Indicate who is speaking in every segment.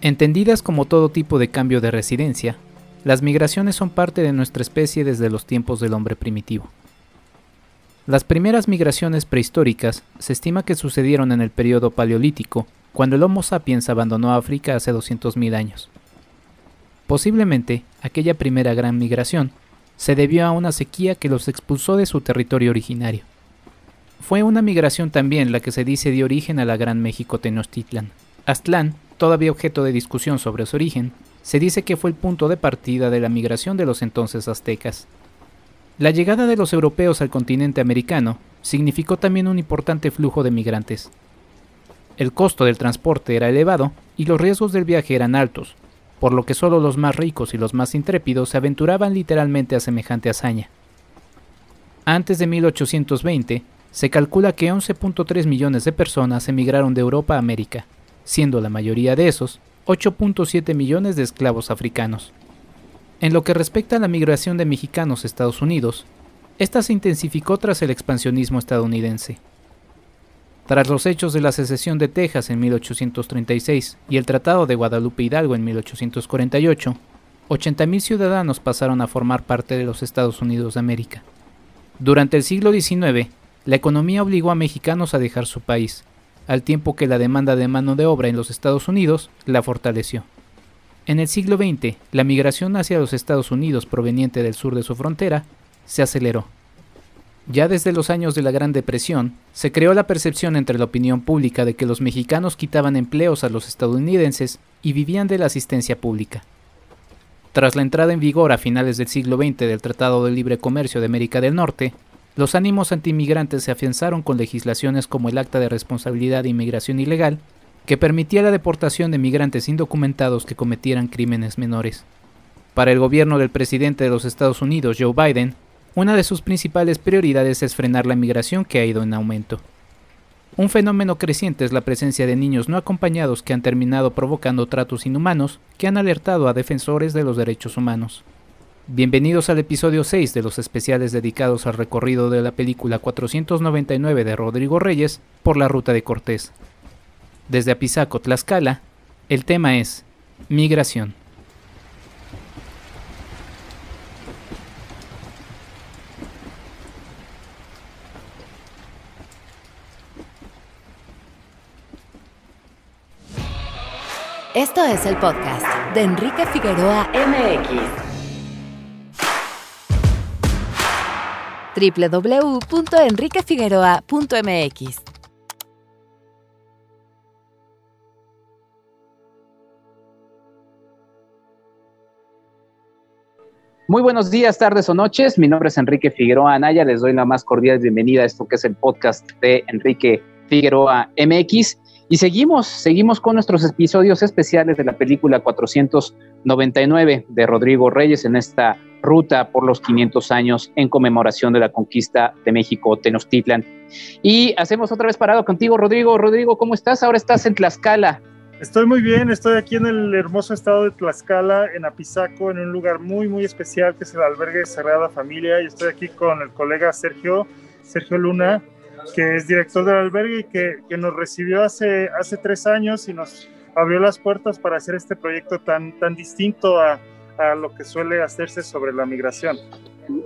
Speaker 1: Entendidas como todo tipo de cambio de residencia, las migraciones son parte de nuestra especie desde los tiempos del hombre primitivo. Las primeras migraciones prehistóricas se estima que sucedieron en el periodo paleolítico, cuando el Homo sapiens abandonó África hace 200.000 años. Posiblemente, aquella primera gran migración se debió a una sequía que los expulsó de su territorio originario. Fue una migración también la que se dice dio origen a la Gran México Tenochtitlan. Aztlán, todavía objeto de discusión sobre su origen, se dice que fue el punto de partida de la migración de los entonces aztecas. La llegada de los europeos al continente americano significó también un importante flujo de migrantes. El costo del transporte era elevado y los riesgos del viaje eran altos, por lo que solo los más ricos y los más intrépidos se aventuraban literalmente a semejante hazaña. Antes de 1820, se calcula que 11.3 millones de personas emigraron de Europa a América, siendo la mayoría de esos 8.7 millones de esclavos africanos. En lo que respecta a la migración de mexicanos a Estados Unidos, esta se intensificó tras el expansionismo estadounidense. Tras los hechos de la secesión de Texas en 1836 y el Tratado de Guadalupe Hidalgo en 1848, 80.000 ciudadanos pasaron a formar parte de los Estados Unidos de América. Durante el siglo XIX, la economía obligó a mexicanos a dejar su país, al tiempo que la demanda de mano de obra en los Estados Unidos la fortaleció. En el siglo XX, la migración hacia los Estados Unidos proveniente del sur de su frontera se aceleró. Ya desde los años de la Gran Depresión, se creó la percepción entre la opinión pública de que los mexicanos quitaban empleos a los estadounidenses y vivían de la asistencia pública. Tras la entrada en vigor a finales del siglo XX del Tratado de Libre Comercio de América del Norte, los ánimos antimigrantes se afianzaron con legislaciones como el Acta de Responsabilidad de Inmigración Ilegal, que permitía la deportación de migrantes indocumentados que cometieran crímenes menores. Para el gobierno del presidente de los Estados Unidos, Joe Biden, una de sus principales prioridades es frenar la migración que ha ido en aumento. Un fenómeno creciente es la presencia de niños no acompañados que han terminado provocando tratos inhumanos que han alertado a defensores de los derechos humanos. Bienvenidos al episodio 6 de los especiales dedicados al recorrido de la película 499 de Rodrigo Reyes por la ruta de Cortés. Desde Apizaco, Tlaxcala, el tema es Migración.
Speaker 2: Esto es el podcast de Enrique Figueroa MX. www.enriquefigueroa.mx.
Speaker 3: Muy buenos días, tardes o noches. Mi nombre es Enrique Figueroa Anaya. Les doy la más cordial bienvenida a esto que es el podcast de Enrique Figueroa MX. Y seguimos, seguimos con nuestros episodios especiales de la película 499 de Rodrigo Reyes en esta ruta por los 500 años en conmemoración de la conquista de México, Tenochtitlan. Y hacemos otra vez parado contigo, Rodrigo. Rodrigo, ¿cómo estás? Ahora estás en Tlaxcala.
Speaker 4: Estoy muy bien, estoy aquí en el hermoso estado de Tlaxcala, en Apizaco, en un lugar muy, muy especial que es el albergue Sagrada Familia. Y estoy aquí con el colega Sergio, Sergio Luna, que es director del albergue y que, que nos recibió hace, hace tres años y nos abrió las puertas para hacer este proyecto tan, tan distinto a, a lo que suele hacerse sobre la migración.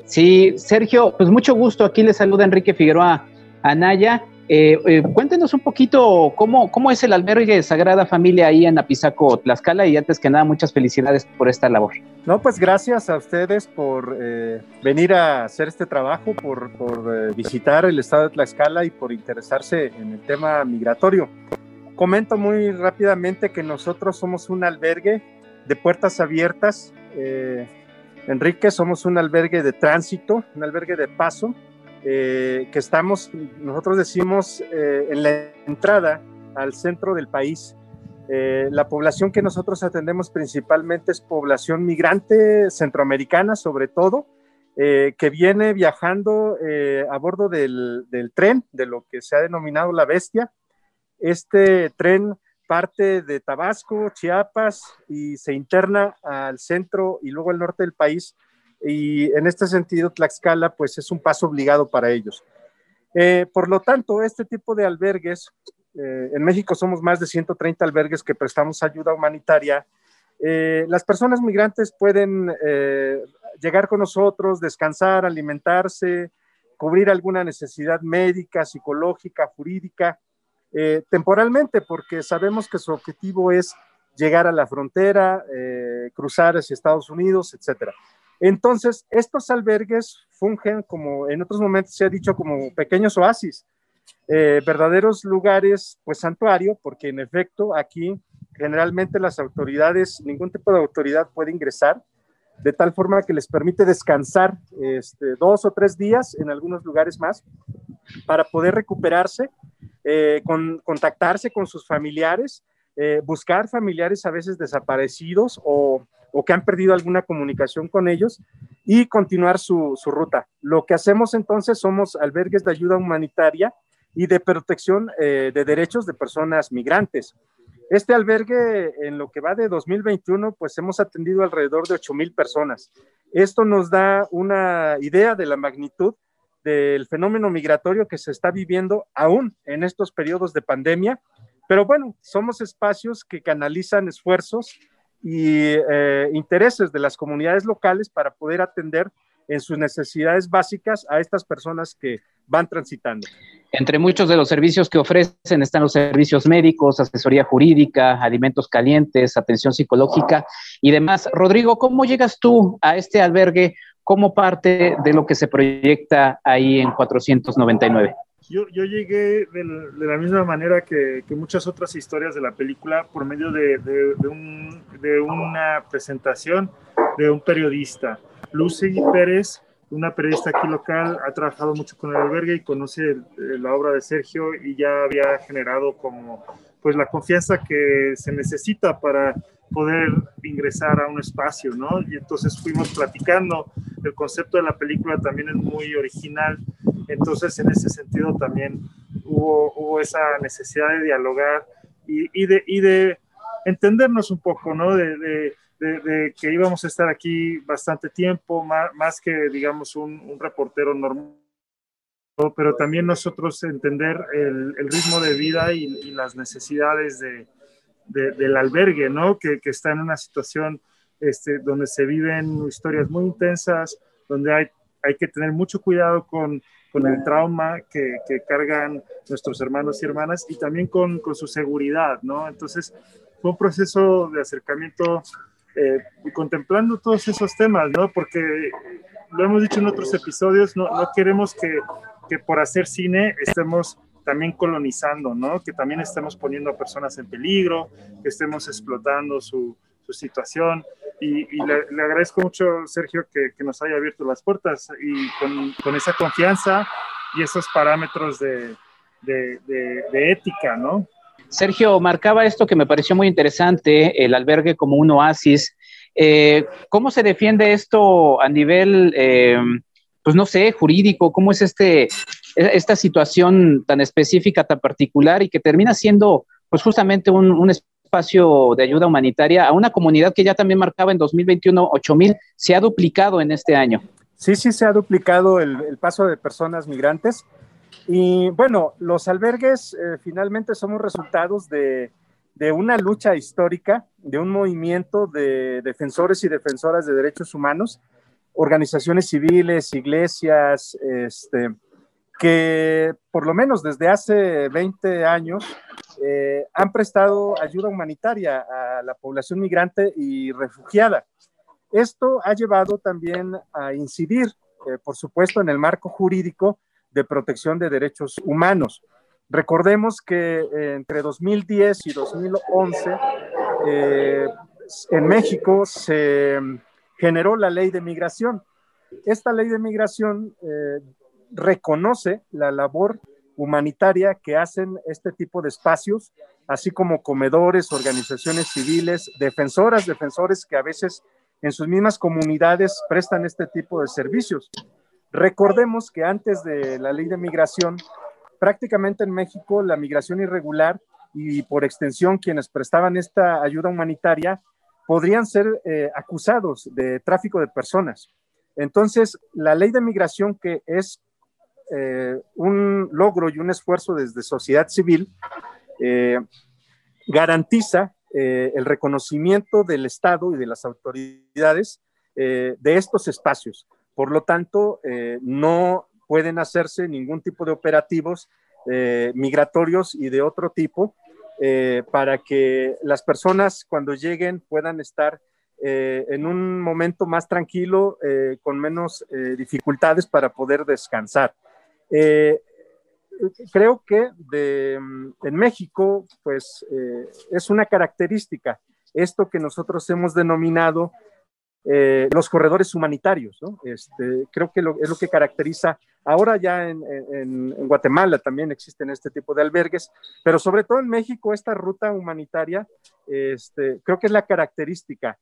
Speaker 3: Sí, Sergio, pues mucho gusto. Aquí le saluda Enrique Figueroa Anaya. Eh, eh, cuéntenos un poquito cómo, cómo es el albergue de Sagrada Familia ahí en Apizaco, Tlaxcala, y antes que nada, muchas felicidades por esta labor.
Speaker 4: No, pues gracias a ustedes por eh, venir a hacer este trabajo, por, por visitar el estado de Tlaxcala y por interesarse en el tema migratorio. Comento muy rápidamente que nosotros somos un albergue de puertas abiertas eh, Enrique, somos un albergue de tránsito, un albergue de paso, eh, que estamos, nosotros decimos, eh, en la entrada al centro del país. la población que nosotros atendemos principalmente es población migrante centroamericana, sobre todo, que viene viajando a bordo del, del, tren, de lo que se ha denominado la bestia. Este tren parte de Tabasco, Chiapas y se interna al centro y luego al norte del país. Y en este sentido, Tlaxcala, pues es un paso obligado para ellos. Eh, por lo tanto, este tipo de albergues eh, en México somos más de 130 albergues que prestamos ayuda humanitaria. Eh, las personas migrantes pueden llegar con nosotros, descansar, alimentarse, cubrir alguna necesidad médica, psicológica, jurídica, temporalmente, porque sabemos que su objetivo es llegar a la frontera, cruzar hacia Estados Unidos, etc. Entonces, estos albergues fungen como en otros momentos se ha dicho como pequeños oasis eh, verdaderos lugares, pues santuario, porque en efecto aquí generalmente las autoridades, ningún tipo de autoridad puede ingresar, de tal forma que les permite descansar este, dos o tres días en algunos lugares más para poder recuperarse, eh, con, contactarse con sus familiares, eh, buscar familiares a veces desaparecidos o, o, que han perdido alguna comunicación con ellos y continuar su, su ruta. Lo que hacemos entonces somos albergues de ayuda humanitaria y de protección eh, de derechos de personas migrantes. Este albergue, en lo que va de 2021, pues hemos atendido alrededor de 8 mil personas. Esto nos da una idea de la magnitud del fenómeno migratorio que se está viviendo aún en estos periodos de pandemia. Pero bueno, somos espacios que canalizan esfuerzos y eh, intereses de las comunidades locales para poder atender en sus necesidades básicas a estas personas que van transitando.
Speaker 3: Entre muchos de los servicios que ofrecen están los servicios médicos, asesoría jurídica, alimentos calientes, atención psicológica y demás. Rodrigo, ¿cómo llegas tú a este albergue como parte de lo que se proyecta ahí en 499?
Speaker 5: Yo, yo llegué de, la misma manera que, muchas otras historias de la película por medio de, de una presentación de un periodista. Lucy Pérez una periodista aquí local, ha trabajado mucho con el albergue y conoce la obra de Sergio y ya había generado como pues la confianza que se necesita para poder ingresar a un espacio, ¿no? Y entonces fuimos platicando, el concepto de la película también es muy original, entonces en ese sentido también hubo, hubo esa necesidad de dialogar y, y, de, y de entendernos un poco, ¿no? de, de, que íbamos a estar aquí bastante tiempo, más, que, digamos, un, reportero normal, pero también nosotros entender el, ritmo de vida y, las necesidades de, del albergue, ¿no? Que, que, está en una situación este, donde se viven historias muy intensas, donde hay, hay que tener mucho cuidado con, con el trauma que, que, cargan nuestros hermanos y hermanas y también con, con su seguridad, ¿no? Entonces, fue un proceso de acercamiento eh, contemplando todos esos temas, ¿no? Porque lo hemos dicho en otros episodios, no, no queremos que, que, por hacer cine estemos también colonizando, ¿no? Que también estemos poniendo a personas en peligro, que estemos explotando su, su situación. Y, le, le, agradezco mucho, Sergio, que, que, nos haya abierto las puertas y con, con esa confianza y esos parámetros de, de, de ética, ¿no?
Speaker 3: Sergio marcaba esto que me pareció muy interesante, el albergue como un oasis. Eh, ¿Cómo se defiende esto a nivel, eh, pues no sé, jurídico? ¿Cómo es este, esta situación tan específica, tan particular y que termina siendo, pues justamente un, espacio de ayuda humanitaria a una comunidad que ya también marcaba en 2021 8000, se ha duplicado en este año?
Speaker 4: Sí, sí, se ha duplicado el paso de personas migrantes. Y bueno, los albergues eh, finalmente somos resultados de, una lucha histórica, de un movimiento de defensores y defensoras de derechos humanos, organizaciones civiles, iglesias, este, que por lo menos desde hace 20 años eh, han prestado ayuda humanitaria a la población migrante y refugiada. Esto ha llevado también a incidir, eh, por supuesto, en el marco jurídico de protección de derechos humanos. Recordemos que eh, entre 2010 y 2011 eh, en México se generó la ley de migración. Esta ley de migración eh, reconoce la labor humanitaria que hacen este tipo de espacios, así como comedores, organizaciones civiles, defensoras, defensores que a veces en sus mismas comunidades prestan este tipo de servicios. Recordemos que antes de la ley de migración, prácticamente en México la migración irregular y por extensión quienes prestaban esta ayuda humanitaria podrían ser eh, acusados de tráfico de personas. Entonces, la ley de migración, que es eh, un logro y un esfuerzo desde sociedad civil, garantiza el reconocimiento del Estado y de las autoridades de estos espacios. Por lo tanto, no pueden hacerse ningún tipo de operativos migratorios y de otro tipo para que las personas cuando lleguen puedan estar eh, en un momento más tranquilo, eh, con menos eh, dificultades para poder descansar. Creo que mm, en México, pues es una característica esto que nosotros hemos denominado los corredores humanitarios. Este, creo que es lo que caracteriza, ahora ya en, Guatemala también existen este tipo de albergues, pero sobre todo en México esta ruta humanitaria, este, creo que es la característica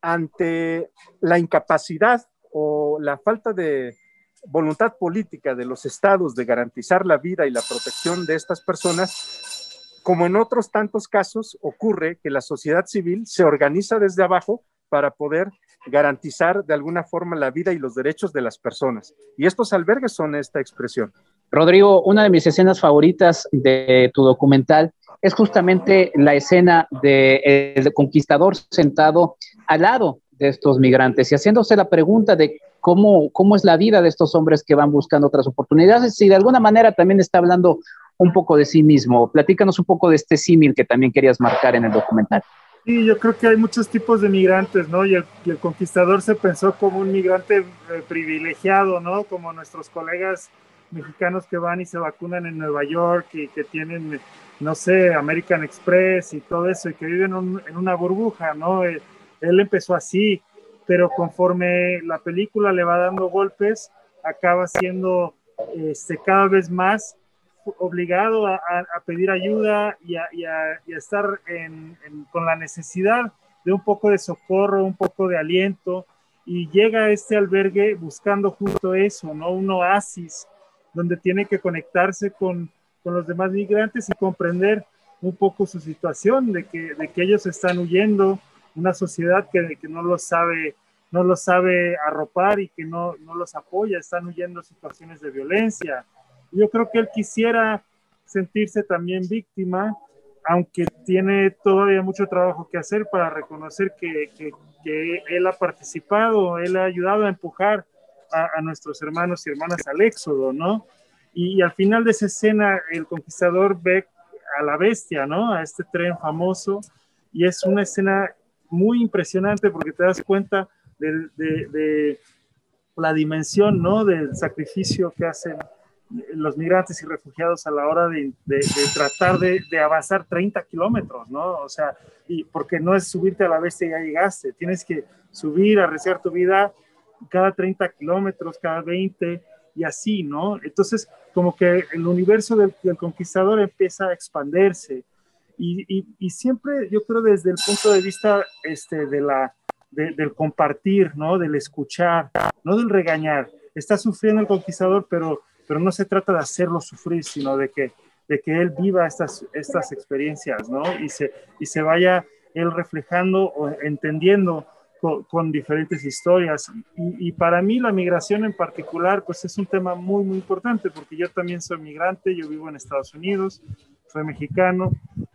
Speaker 4: ante la incapacidad o la falta de voluntad política de los estados de garantizar la vida y la protección de estas personas, como en otros tantos casos ocurre que la sociedad civil se organiza desde abajo para poder garantizar de alguna forma la vida y los derechos de las personas. Y estos albergues son esta expresión.
Speaker 3: Rodrigo, una de mis escenas favoritas de tu documental es justamente la escena del conquistador sentado al lado de estos migrantes y haciéndose la pregunta de cómo, cómo es la vida de estos hombres que van buscando otras oportunidades y de alguna manera también está hablando un poco de sí mismo. Platícanos un poco de este símil que también querías marcar en el documental.
Speaker 5: Sí, yo creo que hay muchos tipos de migrantes, ¿no? Y el, el conquistador se pensó como un migrante eh, privilegiado, ¿no? Como nuestros colegas mexicanos que van y se vacunan en Nueva York y que tienen no sé, American Express y todo eso, y que vive en, una burbuja, ¿no? Él, empezó así, pero conforme la película le va dando golpes, acaba siendo este, cada vez más obligado a, pedir ayuda y a, estar con la necesidad de un poco de socorro, un poco de aliento, y llega a este albergue buscando justo eso, ¿no? Un oasis donde tiene que conectarse con con los demás migrantes y comprender un poco su situación, de que, de que ellos están huyendo, una sociedad que, que no los sabe no los sabe arropar y que no, no los apoya, están huyendo situaciones de violencia. Yo creo que él quisiera sentirse también víctima, aunque tiene todavía mucho trabajo que hacer para reconocer que, que, que él ha participado, él ha ayudado a empujar a, nuestros hermanos y hermanas al éxodo, ¿no? Y, al final de esa escena, el conquistador ve a la bestia, ¿no? A este tren famoso. Y es una escena muy impresionante porque te das cuenta de, de, la dimensión, ¿no? Del sacrificio que hacen los migrantes y refugiados a la hora de, de, tratar de, avanzar 30 kilómetros, ¿no? O sea, y porque no es subirte a la bestia y ya llegaste, tienes que subir, arriesgar tu vida cada 30 kilómetros, cada 20, y así, ¿no? Entonces, como que el universo del, conquistador empieza a expandirse y, y, siempre yo creo desde el punto de vista este, de la, del compartir, ¿no? Del escuchar, no del regañar. Está sufriendo el conquistador, pero, pero no se trata de hacerlo sufrir, sino de que, de que él viva estas, estas experiencias, ¿no? Y se, y se vaya él reflejando o entendiendo con, diferentes historias. Y, para mí la migración en particular, pues es un tema muy, muy importante, porque yo también soy migrante, yo vivo en Estados Unidos, soy mexicano,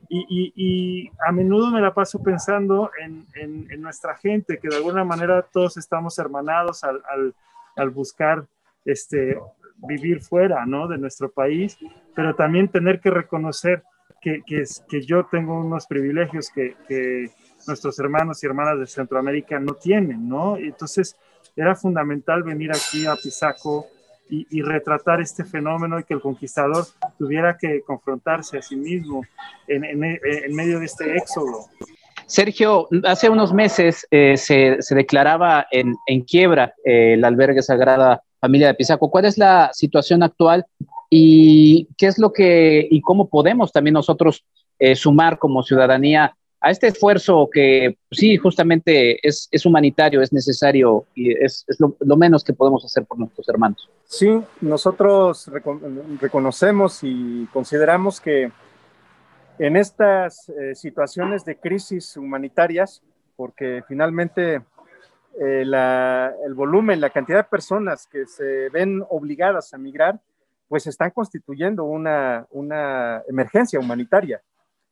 Speaker 5: y, y a menudo me la paso pensando en, en, nuestra gente, que de alguna manera todos estamos hermanados al, al, al buscar este, vivir fuera ¿no? de nuestro país, pero también tener que reconocer que, que, que yo tengo unos privilegios que, que nuestros hermanos y hermanas de Centroamérica no tienen, ¿no? Entonces era fundamental venir aquí a Pisaco y, retratar este fenómeno y que el conquistador tuviera que confrontarse a sí mismo en, medio de este éxodo.
Speaker 3: Sergio, hace unos meses eh, se, declaraba en, quiebra eh, el albergue Sagrada Familia de Pisaco. ¿Cuál es la situación actual y qué es lo que y cómo podemos también nosotros eh, sumar como ciudadanía a este esfuerzo que sí, justamente es, humanitario, es necesario y es, lo, menos que podemos hacer por nuestros hermanos.
Speaker 4: Sí, nosotros reconocemos y consideramos que en estas eh, situaciones de crisis humanitarias, porque finalmente eh, el volumen, la cantidad de personas que se ven obligadas a migrar, pues están constituyendo una, una emergencia humanitaria.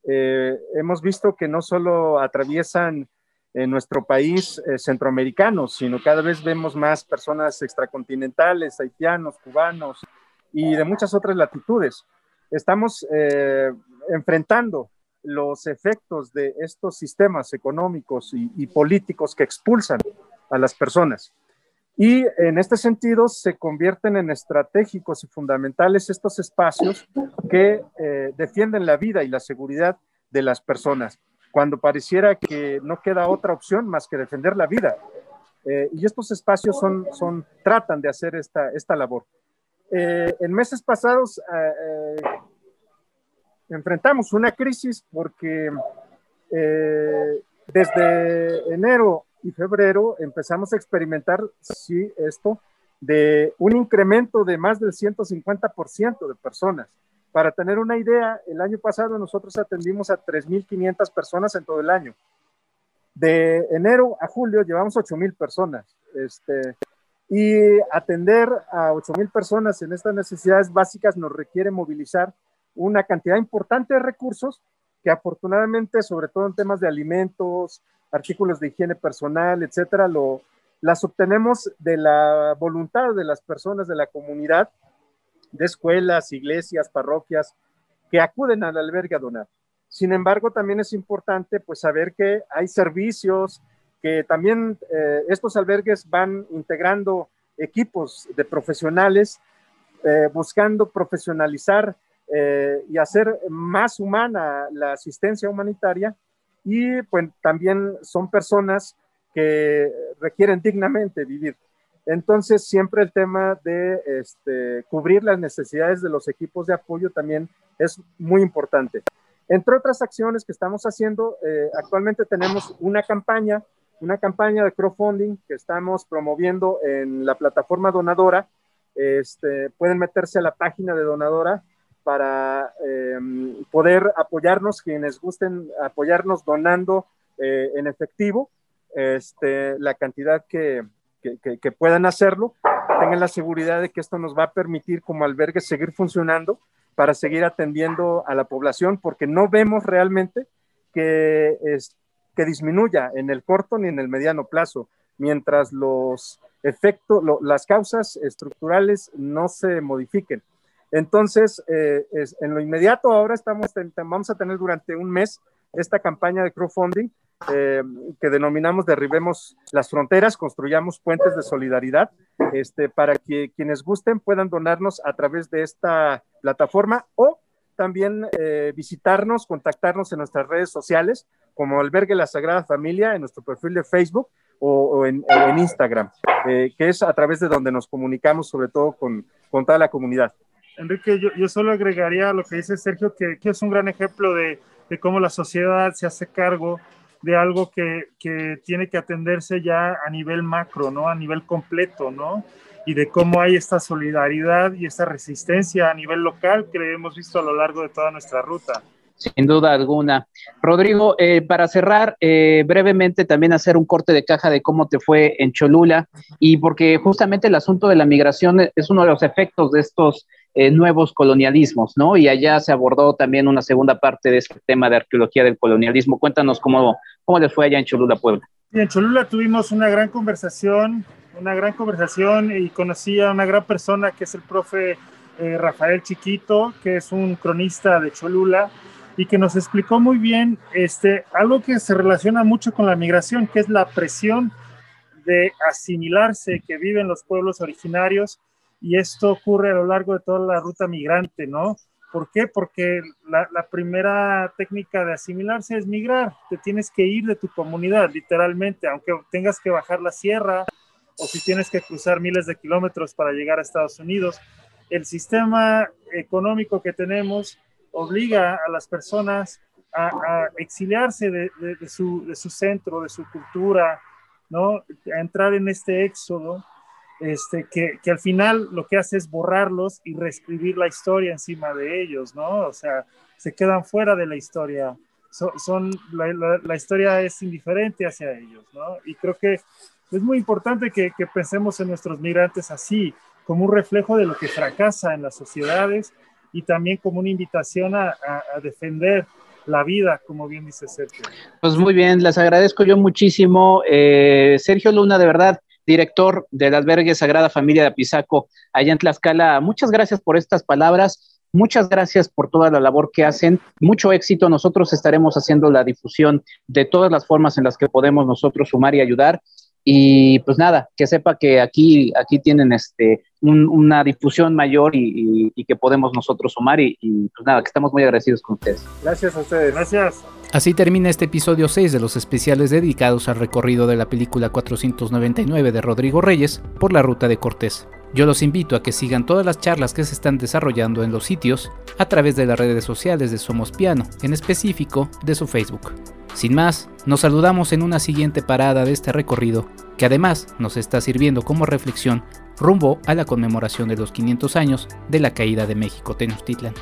Speaker 4: Eh, hemos visto que no solo atraviesan en nuestro país eh, centroamericanos, sino cada vez vemos más personas extracontinentales, haitianos, cubanos y de muchas otras latitudes. Estamos eh, enfrentando los efectos de estos sistemas económicos y políticos que expulsan a las personas. Y en este sentido se convierten en estratégicos y fundamentales estos espacios que eh, defienden la vida y la seguridad de las personas, cuando pareciera que no queda otra opción más que defender la vida. Eh, y estos espacios son, son, tratan de hacer esta, esta labor. Eh, en meses pasados enfrentamos una crisis porque desde enero y febrero empezamos a experimentar, sí, esto, de un incremento de más del 150% de personas. Para tener una idea, el año pasado nosotros atendimos a 3.500 personas en todo el año. De enero a julio llevamos 8.000 personas. Este, y atender a 8.000 personas en estas necesidades básicas nos requiere movilizar una cantidad importante de recursos que afortunadamente, sobre todo en temas de alimentos, artículos de higiene personal, etcétera, lo, las obtenemos de la voluntad de las personas de la comunidad, de escuelas, iglesias, parroquias, que acuden al albergue a donar. Sin embargo, también es importante pues saber que hay servicios, que también eh, estos albergues van integrando equipos de profesionales, eh, buscando profesionalizar eh, y hacer más humana la asistencia humanitaria y pues también son personas que requieren dignamente vivir. Entonces, siempre el tema de este, cubrir las necesidades de los equipos de apoyo también es muy importante. Entre otras acciones que estamos haciendo, eh, actualmente tenemos una campaña, una campaña de crowdfunding que estamos promoviendo en la plataforma Donadora. Este, pueden meterse a la página de Donadora para em, poder apoyarnos, quienes gusten apoyarnos donando eh, en efectivo este, la cantidad que, puedan hacerlo, tengan la seguridad de que esto nos va a permitir como albergue seguir funcionando para seguir atendiendo a la población, porque no vemos realmente que disminuya en el corto ni en el mediano plazo, mientras los efectos, las causas estructurales no se modifiquen. Entonces, eh, en lo inmediato ahora estamos, vamos a tener durante un mes esta campaña de crowdfunding eh, que denominamos Derribemos las Fronteras, construyamos puentes de solidaridad, este, para que quienes gusten puedan donarnos a través de esta plataforma o también eh, visitarnos, contactarnos en nuestras redes sociales, como Albergue La Sagrada Familia, en nuestro perfil de Facebook o, en, Instagram, que es a través de donde nos comunicamos, sobre todo con, con toda la comunidad.
Speaker 5: Enrique, yo, yo, solo agregaría lo que dice Sergio, que, que es un gran ejemplo de, de, cómo la sociedad se hace cargo de algo que, que, tiene que atenderse ya a nivel macro, ¿no? A nivel completo, ¿no? Y de cómo hay esta solidaridad y esta resistencia a nivel local que hemos visto a lo largo de toda nuestra ruta.
Speaker 3: Sin duda alguna. Rodrigo, eh, para cerrar, eh, brevemente también hacer un corte de caja de cómo te fue en Cholula y porque justamente el asunto de la migración es uno de los efectos de estos eh, nuevos colonialismos, ¿no? Y allá se abordó también una segunda parte de este tema de arqueología del colonialismo. Cuéntanos cómo, cómo les fue allá en Cholula, Puebla.
Speaker 5: en Cholula tuvimos una gran conversación, una gran conversación y conocí a una gran persona que es el profe eh, Rafael Chiquito, que es un cronista de Cholula y que nos explicó muy bien este, algo que se relaciona mucho con la migración, que es la presión de asimilarse que viven los pueblos originarios y esto ocurre a lo largo de toda la ruta migrante, ¿no? ¿Por qué? Porque la, primera técnica de asimilarse es migrar, te tienes que ir de tu comunidad, literalmente, aunque tengas que bajar la sierra o si tienes que cruzar miles de kilómetros para llegar a Estados Unidos. El sistema económico que tenemos obliga a las personas a, exiliarse de, su, centro, de su cultura, ¿no? A entrar en este éxodo este, que, al final lo que hace es borrarlos y reescribir la historia encima de ellos, ¿no? O sea, se quedan fuera de la historia. son, la, historia es indiferente hacia ellos, ¿no? Y creo que es muy importante que, que, pensemos en nuestros migrantes así, como un reflejo de lo que fracasa en las sociedades y también como una invitación a, defender la vida, como bien dice Sergio.
Speaker 3: Pues muy bien, les agradezco yo muchísimo. Eh, Sergio Luna, de verdad, director del albergue Sagrada Familia de Apizaco, allá en Tlaxcala, muchas gracias por estas palabras. Muchas gracias por toda la labor que hacen. Mucho éxito. Nosotros estaremos haciendo la difusión de todas las formas en las que podemos nosotros sumar y ayudar. Y pues nada, que sepa que aquí, aquí tienen este, una difusión mayor y, que podemos nosotros sumar. Y, y pues nada, que estamos muy agradecidos con ustedes.
Speaker 5: Gracias a ustedes. Gracias.
Speaker 1: Así termina este episodio 6 de los especiales dedicados al recorrido de la película 499 de Rodrigo Reyes por la ruta de Cortés. Yo los invito a que sigan todas las charlas que se están desarrollando en los sitios a través de las redes sociales de Somos Piano, en específico de su Facebook. Sin más, nos saludamos en una siguiente parada de este recorrido, que además nos está sirviendo como reflexión rumbo a la conmemoración de los 500 años de la caída de México Tenochtitlan.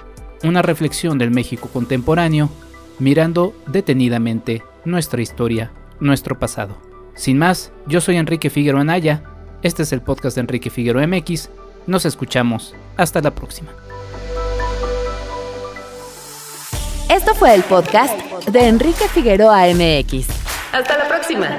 Speaker 1: Una reflexión del México contemporáneo, mirando detenidamente nuestra historia, nuestro pasado. Sin más, yo soy Enrique Figueroa Anaya, este es el podcast de Enrique Figueroa MX. Nos escuchamos. Hasta la próxima.
Speaker 2: Esto fue el podcast de Enrique Figueroa MX. Hasta la próxima.